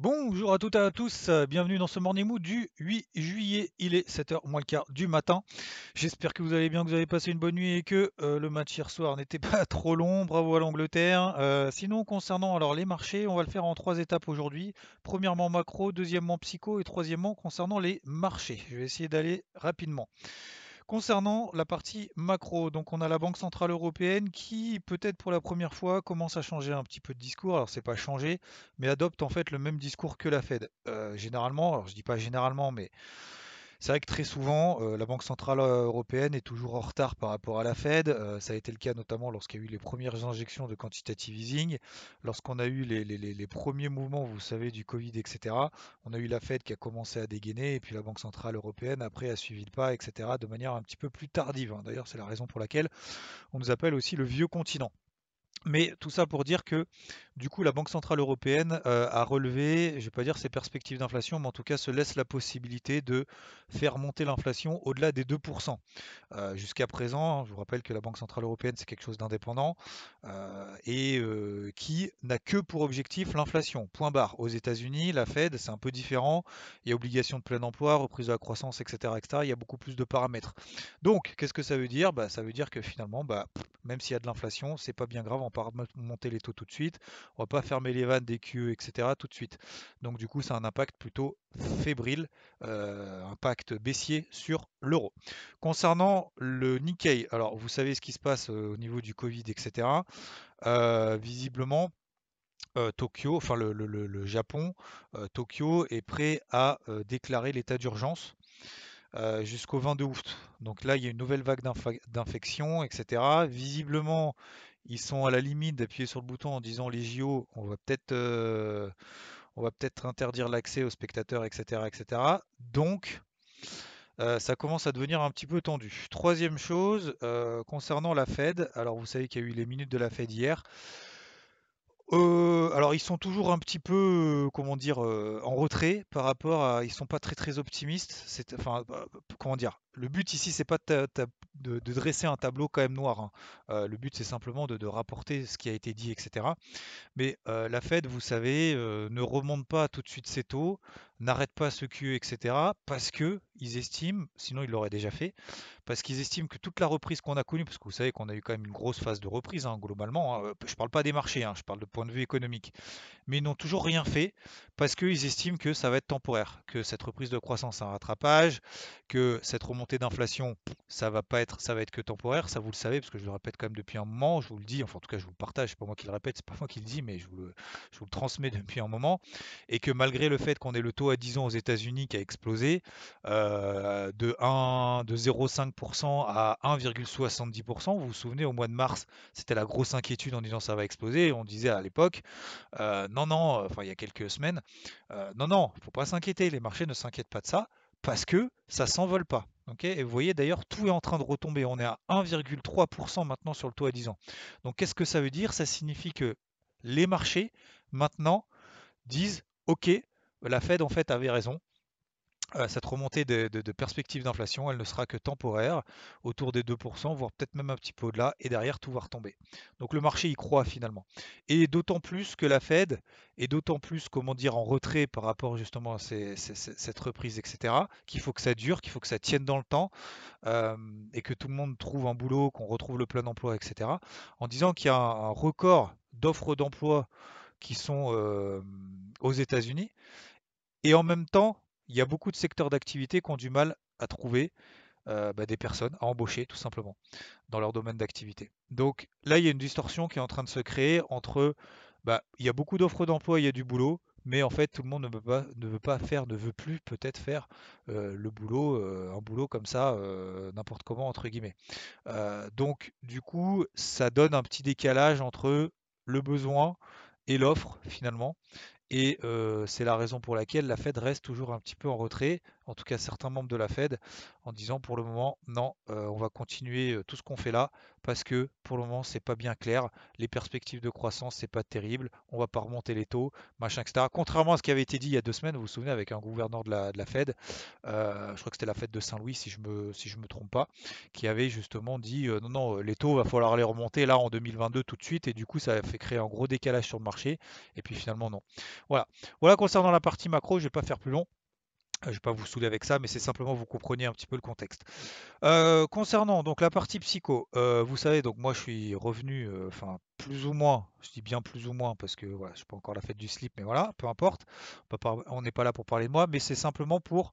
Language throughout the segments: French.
Bonjour à toutes et à tous, euh, bienvenue dans ce Morning Mood du 8 juillet, il est 7h moins le quart du matin. J'espère que vous allez bien, que vous avez passé une bonne nuit et que euh, le match hier soir n'était pas trop long, bravo à l'Angleterre. Euh, sinon concernant alors les marchés, on va le faire en trois étapes aujourd'hui. Premièrement macro, deuxièmement psycho et troisièmement concernant les marchés. Je vais essayer d'aller rapidement. Concernant la partie macro, donc on a la Banque Centrale Européenne qui, peut-être pour la première fois, commence à changer un petit peu de discours. Alors c'est pas changer, mais adopte en fait le même discours que la Fed. Euh, généralement, alors je dis pas généralement, mais c'est vrai que très souvent, euh, la Banque centrale euh, européenne est toujours en retard par rapport à la Fed. Euh, ça a été le cas notamment lorsqu'il y a eu les premières injections de quantitative easing, lorsqu'on a eu les, premiers mouvements, vous savez, du Covid, etc. On a eu la Fed qui a commencé à dégainer et puis la Banque centrale européenne après a suivi le pas, etc. de manière un petit peu plus tardive. Hein. D'ailleurs, c'est la raison pour laquelle on nous appelle aussi le vieux continent. Mais tout ça pour dire que du coup la Banque Centrale Européenne euh, a relevé, je ne vais pas dire ses perspectives d'inflation, mais en tout cas se laisse la possibilité de faire monter l'inflation au-delà des 2%. Euh, jusqu'à présent, je vous rappelle que la Banque Centrale Européenne c'est quelque chose d'indépendant euh, et qui n'a que pour objectif l'inflation. Point barre. Aux États-Unis, la Fed c'est un peu différent. Il y a obligation de plein emploi, reprise de la croissance, etc., etc. Il y a beaucoup plus de paramètres. Donc qu'est-ce que ça veut dire? Bah, Ça veut dire que finalement, bah, même s'il y a de l'inflation, c'est pas bien grave va pas monter les taux tout de suite, on va pas fermer les vannes des QE, etc. tout de suite. Donc du coup, a un impact plutôt fébrile, euh, impact baissier sur l'euro. Concernant le Nikkei, alors vous savez ce qui se passe euh, au niveau du Covid, etc. Euh, visiblement, Tokyo, enfin le, Japon, Tokyo est prêt à déclarer l'état d'urgence jusqu'au 22 août. Donc là, il y a une nouvelle vague d'infection, etc. Visiblement, ils sont à la limite d'appuyer sur le bouton en disant les JO, on va peut-être euh, on va peut-être interdire l'accès aux spectateurs, etc. etc. Donc euh, ça commence à devenir un petit peu tendu. Troisième chose, euh, concernant la Fed, alors vous savez qu'il y a eu les minutes de la Fed hier. alors ils sont toujours un petit peu, comment dire, en retrait par rapport à, ils sont pas très très optimistes. Enfin, comment dire, le but ici c'est pas de, dresser un tableau quand même noir. Hein. Euh, le but, c'est simplement de, rapporter ce qui a été dit, etc. Mais euh, la Fed, vous savez, euh, ne remonte pas tout de suite ses taux, n'arrête pas ce QE, etc. Parce que ils estiment, sinon ils l'auraient déjà fait, parce qu'ils estiment que toute la reprise qu'on a connue, parce que vous savez qu'on a eu quand même une grosse phase de reprise hein, globalement, hein, je parle pas des marchés, hein, je parle de point de vue économique, mais ils n'ont toujours rien fait parce qu'ils estiment que ça va être temporaire, que cette reprise de croissance, un rattrapage, que cette remontée d'inflation, ça va pas être, ça va être que temporaire, ça vous le savez, parce que je le répète quand même depuis un moment, je vous le dis, enfin en tout cas je vous le partage, c'est pas moi qui le répète, c'est pas moi qui le dis, mais je vous le, transmets depuis un moment, et que malgré le fait qu'on ait le taux à 10 ans aux États-Unis qui a explosé euh, de 1, de 0,5% à 1,70%, vous vous souvenez au mois de mars, c'était la grosse inquiétude en disant ça va exploser, on disait à l'époque, euh, non non, enfin il y a quelques semaines, euh, non non, faut pas s'inquiéter, les marchés ne s'inquiètent pas de ça parce que ça s'envole pas. et vous voyez d'ailleurs, tout est en train de retomber. On est à 1,3% maintenant sur le taux à 10 ans. Donc qu'est-ce que ça veut dire? Ça signifie que les marchés, maintenant, disent, OK, la Fed en fait avait raison. Euh, cette remontée de, perspective d'inflation, elle ne sera que temporaire, autour des 2%, voire peut-être même un petit peu au-delà, et derrière tout va retomber. Donc le marché y croit finalement. Et d'autant plus que la Fed est d'autant plus, comment dire, en retrait par rapport justement à cette reprise, etc., qu'il faut que ça dure, qu'il faut que ça tienne dans le temps, euh, et que tout le monde trouve un boulot, qu'on retrouve le plein emploi, etc., en disant qu'il y a un, record d'offres d'emploi qui sont euh, aux États-Unis, et en même temps, il y a beaucoup de secteurs d'activité qui ont du mal à trouver euh, bah, des personnes à embaucher tout simplement dans leur domaine d'activité. Donc là, il y a une distorsion qui est en train de se créer entre, bah, il y a beaucoup d'offres d'emploi, il y a du boulot, mais en fait tout le monde ne veut pas, ne veut pas faire, ne veut plus peut-être faire euh, le boulot, euh, un boulot comme ça, n'importe comment entre guillemets. donc du coup, ça donne un petit décalage entre le besoin et l'offre finalement. Et c'est la raison pour laquelle la Fed reste toujours un petit peu en retrait, en tout cas certains membres de la Fed, en disant pour le moment, non, on va continuer tout ce qu'on fait là, parce que pour le moment, c'est pas bien clair. Les perspectives de croissance, c'est pas terrible. On va pas remonter les taux, machin, etc. Contrairement à ce qui avait été dit il y a deux semaines, vous vous souvenez, avec un gouverneur de la, Fed, je crois que c'était la Fed de Saint-Louis, si je me, si me trompe pas, qui avait justement dit non, non, les taux, va falloir les remonter là en 2022 tout de suite, et du coup, ça a fait créer un gros décalage sur le marché, et puis finalement, non. Voilà. Voilà concernant la partie macro, je vais pas faire plus long. Euh, je ne vais pas vous saouler avec ça, mais c'est simplement vous compreniez un petit peu le contexte. Euh, concernant donc la partie psycho, euh, vous savez, donc moi je suis revenu, enfin plus ou moins, je dis bien plus ou moins parce que voilà, je suis pas encore la fête du slip, mais voilà, peu importe. On n'est pas là pour parler de moi, mais c'est simplement pour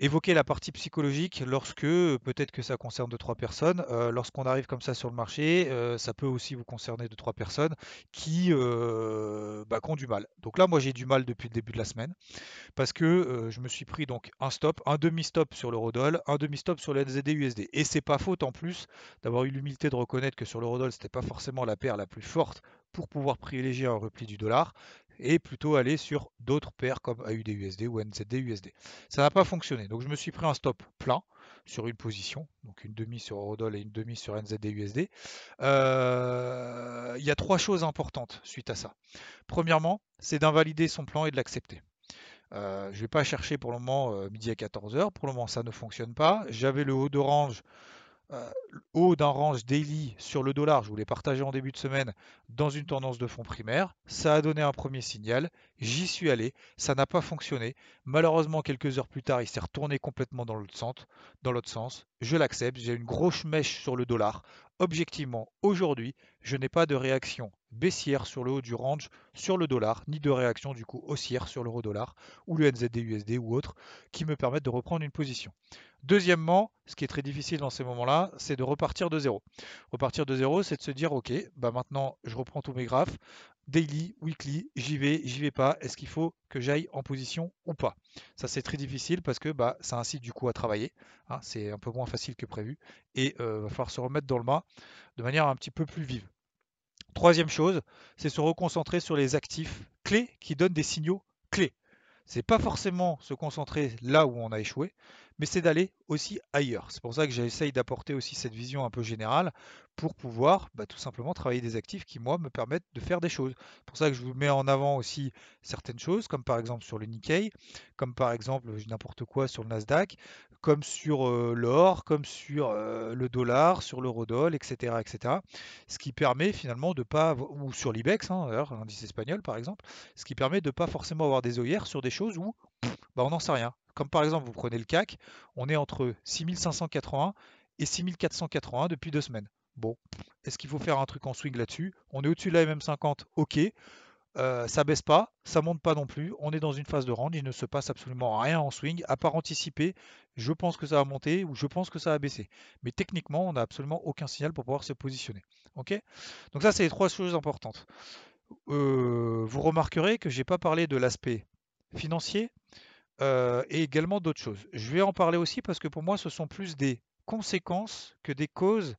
évoquer la partie psychologique lorsque, peut-être que ça concerne 2-3 personnes, euh, lorsqu'on arrive comme ça sur le marché, euh, ça peut aussi vous concerner 2-3 personnes qui, euh, bah, qui, ont du mal. Donc là, moi j'ai du mal depuis le début de la semaine parce que je me suis pris donc un stop, un demi-stop sur l'eurodoll, un demi-stop sur le NZD-USD. Et c'est pas faute en plus d'avoir eu l'humilité de reconnaître que sur l'eurodoll, c'était pas forcément la paire la plus forte pour pouvoir privilégier un repli du dollar et plutôt aller sur d'autres paires comme AUD-USD ou NZD-USD. Ça n'a pas fonctionné, donc je me suis pris un stop plein sur une position, donc une demi sur Eurodoll et une demi sur NZD-USD. Euh, il y a trois choses importantes suite à ça. Premièrement, c'est d'invalider son plan et de l'accepter. Euh, je ne vais pas chercher pour le moment euh, midi à 14h. Pour le moment, ça ne fonctionne pas. J'avais le haut d'orange haut d'un range daily sur le dollar, je voulais partager en début de semaine dans une tendance de fonds primaire. Ça a donné un premier signal, j'y suis allé, ça n'a pas fonctionné. Malheureusement, quelques heures plus tard, il s'est retourné complètement. Dans l'autre sens, je l'accepte, j'ai une grosse mèche sur le dollar. Objectivement, aujourd'hui, je n'ai pas de réaction baissière sur le haut du range sur le dollar, ni de réaction du coup haussière sur l'euro dollar ou le NZD-USD ou autre qui me permettent de reprendre une position. Deuxièmement, ce qui est très difficile dans ces moments-là, c'est de repartir de zéro. Repartir de zéro, c'est de se dire, ok, bah maintenant je reprends tous mes graphes, daily, weekly, j'y vais, j'y vais pas, est-ce qu'il faut que j'aille en position ou pas? Ça c'est très difficile parce que bah, ça incite du coup à travailler, hein, c'est un peu moins facile que prévu, et il euh, va falloir se remettre dans le mât de manière un petit peu plus vive. Troisième chose, c'est se reconcentrer sur les actifs clés qui donnent des signaux clés. C'est pas forcément se concentrer là où on a échoué, mais c'est d'aller aussi ailleurs. C'est pour ça que j'essaye d'apporter aussi cette vision un peu générale pour pouvoir bah, tout simplement travailler des actifs qui, moi, me permettent de faire des choses. C'est pour ça que je vous mets en avant aussi certaines choses, comme par exemple sur le Nikkei, comme par exemple n'importe quoi sur le Nasdaq, comme sur l'or, comme sur le dollar, sur l'eurodoll, etc., etc. Ce qui permet finalement de pas, ou sur l'IBEX, hein, l'indice espagnol par exemple, ce qui permet de ne pas forcément avoir des œillères sur des choses où bah, on n'en sait rien. Comme par exemple, vous prenez le CAC, on est entre 6581 et 6481 depuis deux semaines. Bon, est-ce qu'il faut faire un truc en swing là-dessus? On est au-dessus de la MM50, ok. Euh, ça baisse pas, ça monte pas non plus. On est dans une phase de range, il ne se passe absolument rien en swing, à part anticiper. Je pense que ça va monter ou je pense que ça va baisser. Mais techniquement, on n'a absolument aucun signal pour pouvoir se positionner. Ok? Donc ça, c'est les trois choses importantes. Euh, vous remarquerez que j'ai pas parlé de l'aspect financier, euh, et également d'autres choses. Je vais en parler aussi parce que pour moi, ce sont plus des conséquences que des causes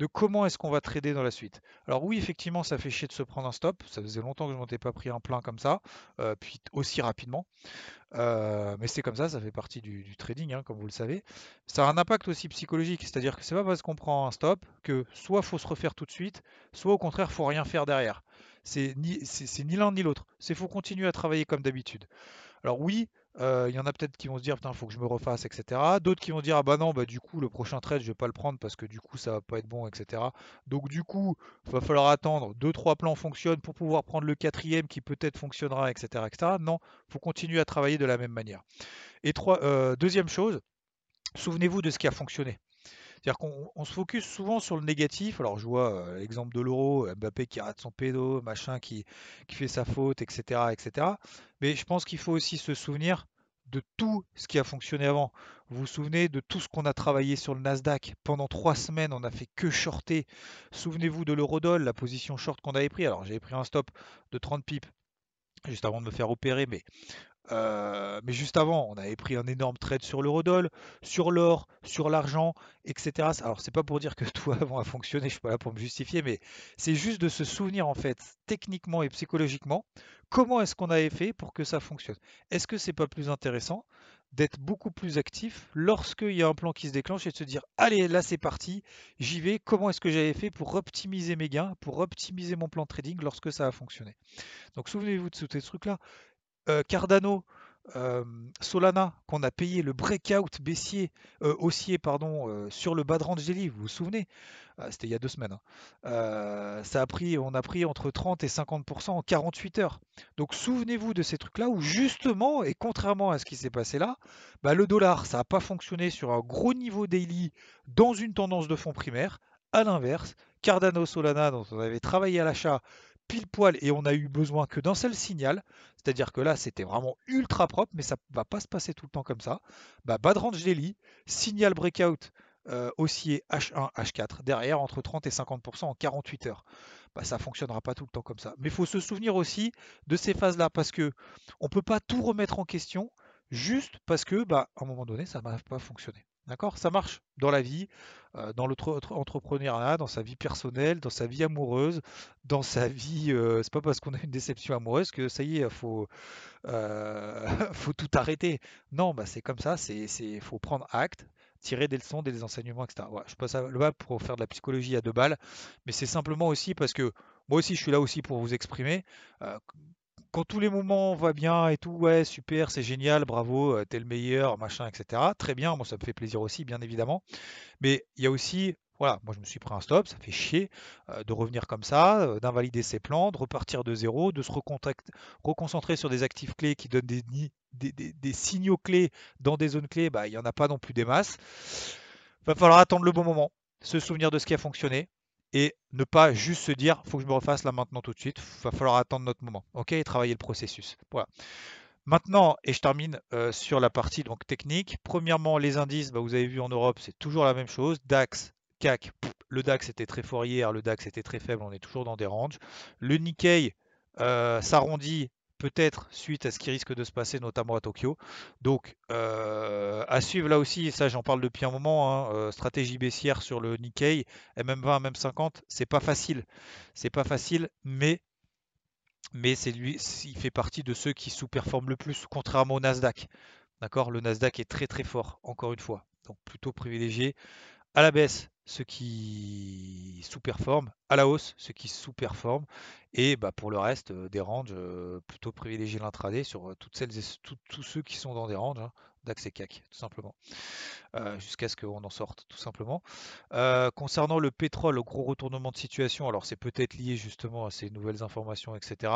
de comment est-ce qu'on va trader dans la suite. Alors oui, effectivement, ça fait chier de se prendre un stop. Ça faisait longtemps que je m'étais pas pris un plein comme ça, euh, puis aussi rapidement. Euh, mais c'est comme ça, ça fait partie du, trading, hein, comme vous le savez. Ça a un impact aussi psychologique, c'est-à-dire que c'est pas parce qu'on prend un stop que soit faut se refaire tout de suite, soit au contraire faut rien faire derrière. C'est ni, ni l'un ni l'autre. C'est faut continuer à travailler comme d'habitude. Alors oui, euh, il y en a peut-être qui vont se dire, putain, faut que je me refasse, etc. D'autres qui vont dire, ah bah non, bah du coup, le prochain trade, je vais pas le prendre parce que du coup, ça va pas être bon, etc. Donc du coup, il va falloir attendre, deux, trois plans fonctionnent pour pouvoir prendre le quatrième qui peut-être fonctionnera, etc., etc. Non, faut continuer à travailler de la même manière. Et trois, euh, deuxième chose, souvenez-vous de ce qui a fonctionné. C'est-à-dire qu'on se focus souvent sur le négatif. Alors je vois euh, l'exemple de l'euro, Mbappé qui rate son pédo, machin qui, qui fait sa faute, etc., etc. Mais je pense qu'il faut aussi se souvenir de tout ce qui a fonctionné avant. Vous vous souvenez de tout ce qu'on a travaillé sur le Nasdaq? Pendant trois semaines, on n'a fait que shorter. Souvenez-vous de l'eurodoll, la position short qu'on avait pris. Alors j'avais pris un stop de 30 pips juste avant de me faire opérer, mais Euh, mais juste avant, on avait pris un énorme trade sur l'eurodoll, sur l'or, sur l'argent, etc. Alors, c'est pas pour dire que tout avant a fonctionné, je suis pas là pour me justifier, mais c'est juste de se souvenir en fait, techniquement et psychologiquement, comment est-ce qu'on avait fait pour que ça fonctionne. Est-ce que c'est pas plus intéressant d'être beaucoup plus actif lorsqu'il y a un plan qui se déclenche et de se dire allez là c'est parti, j'y vais, comment est-ce que j'avais fait pour optimiser mes gains, pour optimiser mon plan trading lorsque ça a fonctionné? Donc souvenez-vous de tous ces trucs là. Euh, Cardano, euh, Solana, qu'on a payé le breakout baissier, euh, haussier pardon, sur le bas de range daily, vous vous souvenez? C'était il y a deux semaines. Hein. ça a pris, on a pris entre 30 et 50% en 48 heures. Donc souvenez-vous de ces trucs-là où justement, et contrairement à ce qui s'est passé là, bah, le dollar, ça n'a pas fonctionné sur un gros niveau daily dans une tendance de fonds primaire. À l'inverse, Cardano, Solana, dont on avait travaillé à l'achat, pile poil et on a eu besoin que d'un seul signal. C'est-à-dire que là, c'était vraiment ultra propre, mais ça va pas se passer tout le temps comme ça. Bah, bad range daily, signal breakout euh, haussier H1, H4, derrière entre 30 et 50% en 48 heures. Bah, ça fonctionnera pas tout le temps comme ça. Mais il faut se souvenir aussi de ces phases-là parce que on peut pas tout remettre en question juste parce que, bah, à un moment donné, ça n'a pas fonctionné. D'accord? Ça marche dans la vie, euh, dans l'entrepreneuriat, dans sa vie personnelle, dans sa vie amoureuse, dans sa vie. Euh, c'est pas parce qu'on a une déception amoureuse que ça y est, faut, euh, faut tout arrêter. Non, bah c'est comme ça, c'est, faut prendre acte, tirer des leçons, des enseignements, etc. je passe le bas pour faire de la psychologie à deux balles, mais c'est simplement aussi parce que moi aussi, je suis là aussi pour vous exprimer quand tous les moments vont bien et tout, ouais, super, c'est génial, bravo, euh, t'es le meilleur, machin, etc. Très bien, moi ça me fait plaisir aussi, bien évidemment. Mais il y a aussi, voilà, moi je me suis pris un stop, ça fait chier euh, de revenir comme ça, euh, d'invalider ses plans, de repartir de zéro, de se reconcentrer sur des actifs clés qui donnent des, des, signaux clés dans des zones clés, bah, il n'y en a pas non plus des masses. Va falloir attendre le bon moment, se souvenir de ce qui a fonctionné, et ne pas juste se dire faut que je me refasse là maintenant tout de suite, il va falloir attendre notre moment, ok, et travailler le processus. Voilà. Maintenant, et je termine euh, sur la partie donc technique. Premièrement, les indices, bah, vous avez vu en Europe, c'est toujours la même chose. DAX, CAC, le DAX était très fort hier, le DAX était très faible, on est toujours dans des ranges. Le Nikkei euh, s'arrondit peut-être suite à ce qui risque de se passer, notamment à Tokyo. Donc, euh, à suivre là aussi, ça j'en parle depuis un moment, hein, euh, stratégie baissière sur le Nikkei, MM20, MM50, c'est pas facile. C'est pas facile, mais, c'est lui, il fait partie de ceux qui sous-performent le plus, contrairement au Nasdaq. D'accord? Le Nasdaq est très très fort, encore une fois. Donc plutôt privilégié à la baisse ceux qui sous-performent, à la hausse ceux qui sous-performent, et bah, pour le reste, euh, des ranges, euh, plutôt privilégier l'intraday sur euh, toutes celles et tous ceux qui sont dans des ranges. Hein d'accès CAC, tout simplement, euh, jusqu'à ce qu'on en sorte, tout simplement. Euh, concernant le pétrole, le gros retournement de situation, alors c'est peut-être lié justement à ces nouvelles informations, etc.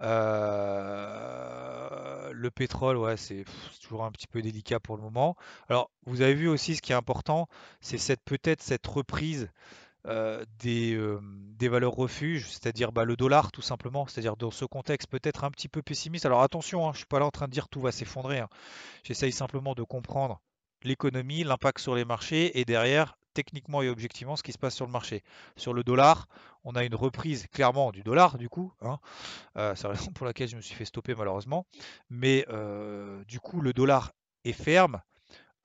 Euh, le pétrole, ouais, c'est toujours un petit peu délicat pour le moment. Alors, vous avez vu aussi ce qui est important, c'est cette peut-être cette reprise euh, des, euh, des, valeurs refuges, c'est-à-dire bah, le dollar tout simplement, c'est-à-dire dans ce contexte peut-être un petit peu pessimiste. Alors attention, hein, je ne suis pas là en train de dire tout va s'effondrer, hein. j'essaye simplement de comprendre l'économie, l'impact sur les marchés et derrière techniquement et objectivement ce qui se passe sur le marché. Sur le dollar, on a une reprise clairement du dollar du coup, hein. euh, c'est la raison pour laquelle je me suis fait stopper malheureusement, mais du coup le dollar est ferme.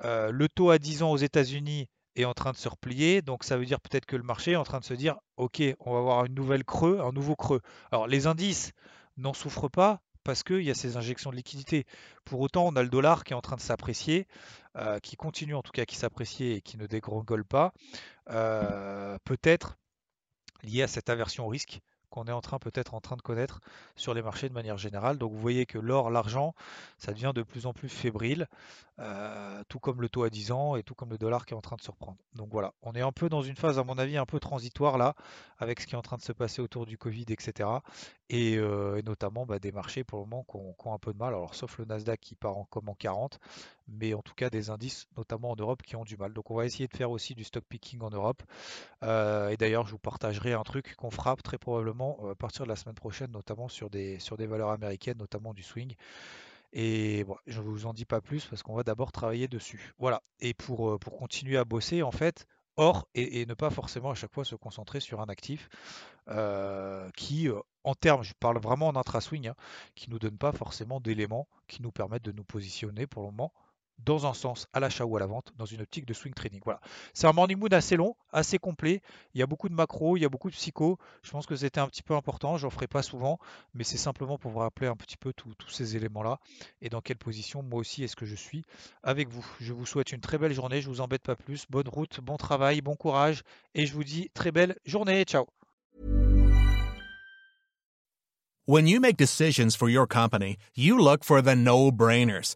le taux à 10 ans aux États-Unis est en train de se replier. Donc ça veut dire peut-être que le marché est en train de se dire, OK, on va avoir une nouvelle creux, un nouveau creux. Alors les indices n'en souffrent pas parce qu'il y a ces injections de liquidité. Pour autant, on a le dollar qui est en train de s'apprécier, euh, qui continue en tout cas qui s'apprécie et qui ne dégringole pas. Euh, peut-être lié à cette aversion au risque qu'on est en train peut-être en train de connaître sur les marchés de manière générale. Donc vous voyez que l'or, l'argent, ça devient de plus en plus fébrile, euh, tout comme le taux à 10 ans et tout comme le dollar qui est en train de se reprendre. Donc voilà, on est un peu dans une phase, à mon avis, un peu transitoire là, avec ce qui est en train de se passer autour du Covid, etc. Euh, et, notamment bah, des marchés pour le moment qui ont, un peu de mal, alors sauf le Nasdaq qui part en comme en 40, mais en tout cas des indices, notamment en Europe, qui ont du mal. Donc on va essayer de faire aussi du stock picking en Europe. Euh, et d'ailleurs, je vous partagerai un truc qu'on frappe très probablement à partir de la semaine prochaine, notamment sur des, sur des valeurs américaines, notamment du swing. Et je ne vous en dis pas plus parce qu'on va d'abord travailler dessus. Voilà. Et pour, continuer à bosser, en fait, Or, et, ne pas forcément à chaque fois se concentrer sur un actif qui, en termes, je parle vraiment en intra-swing, hein, qui nous donne pas forcément d'éléments qui nous permettent de nous positionner pour le moment dans un sens à l'achat ou à la vente dans une optique de swing trading. Voilà. C'est un morning mood assez long, assez complet. Il y a beaucoup de macros, il y a beaucoup de psycho. Je pense que c'était un petit peu important. J'en ferai pas souvent, mais c'est simplement pour vous rappeler un petit peu tous ces éléments-là et dans quelle position moi aussi est-ce que je suis avec vous. Je vous souhaite une très belle journée. Je vous embête pas plus. Bonne route, bon travail, bon courage et je vous dis très belle journée. Ciao. When you make decisions for your company, you look for the no-brainers.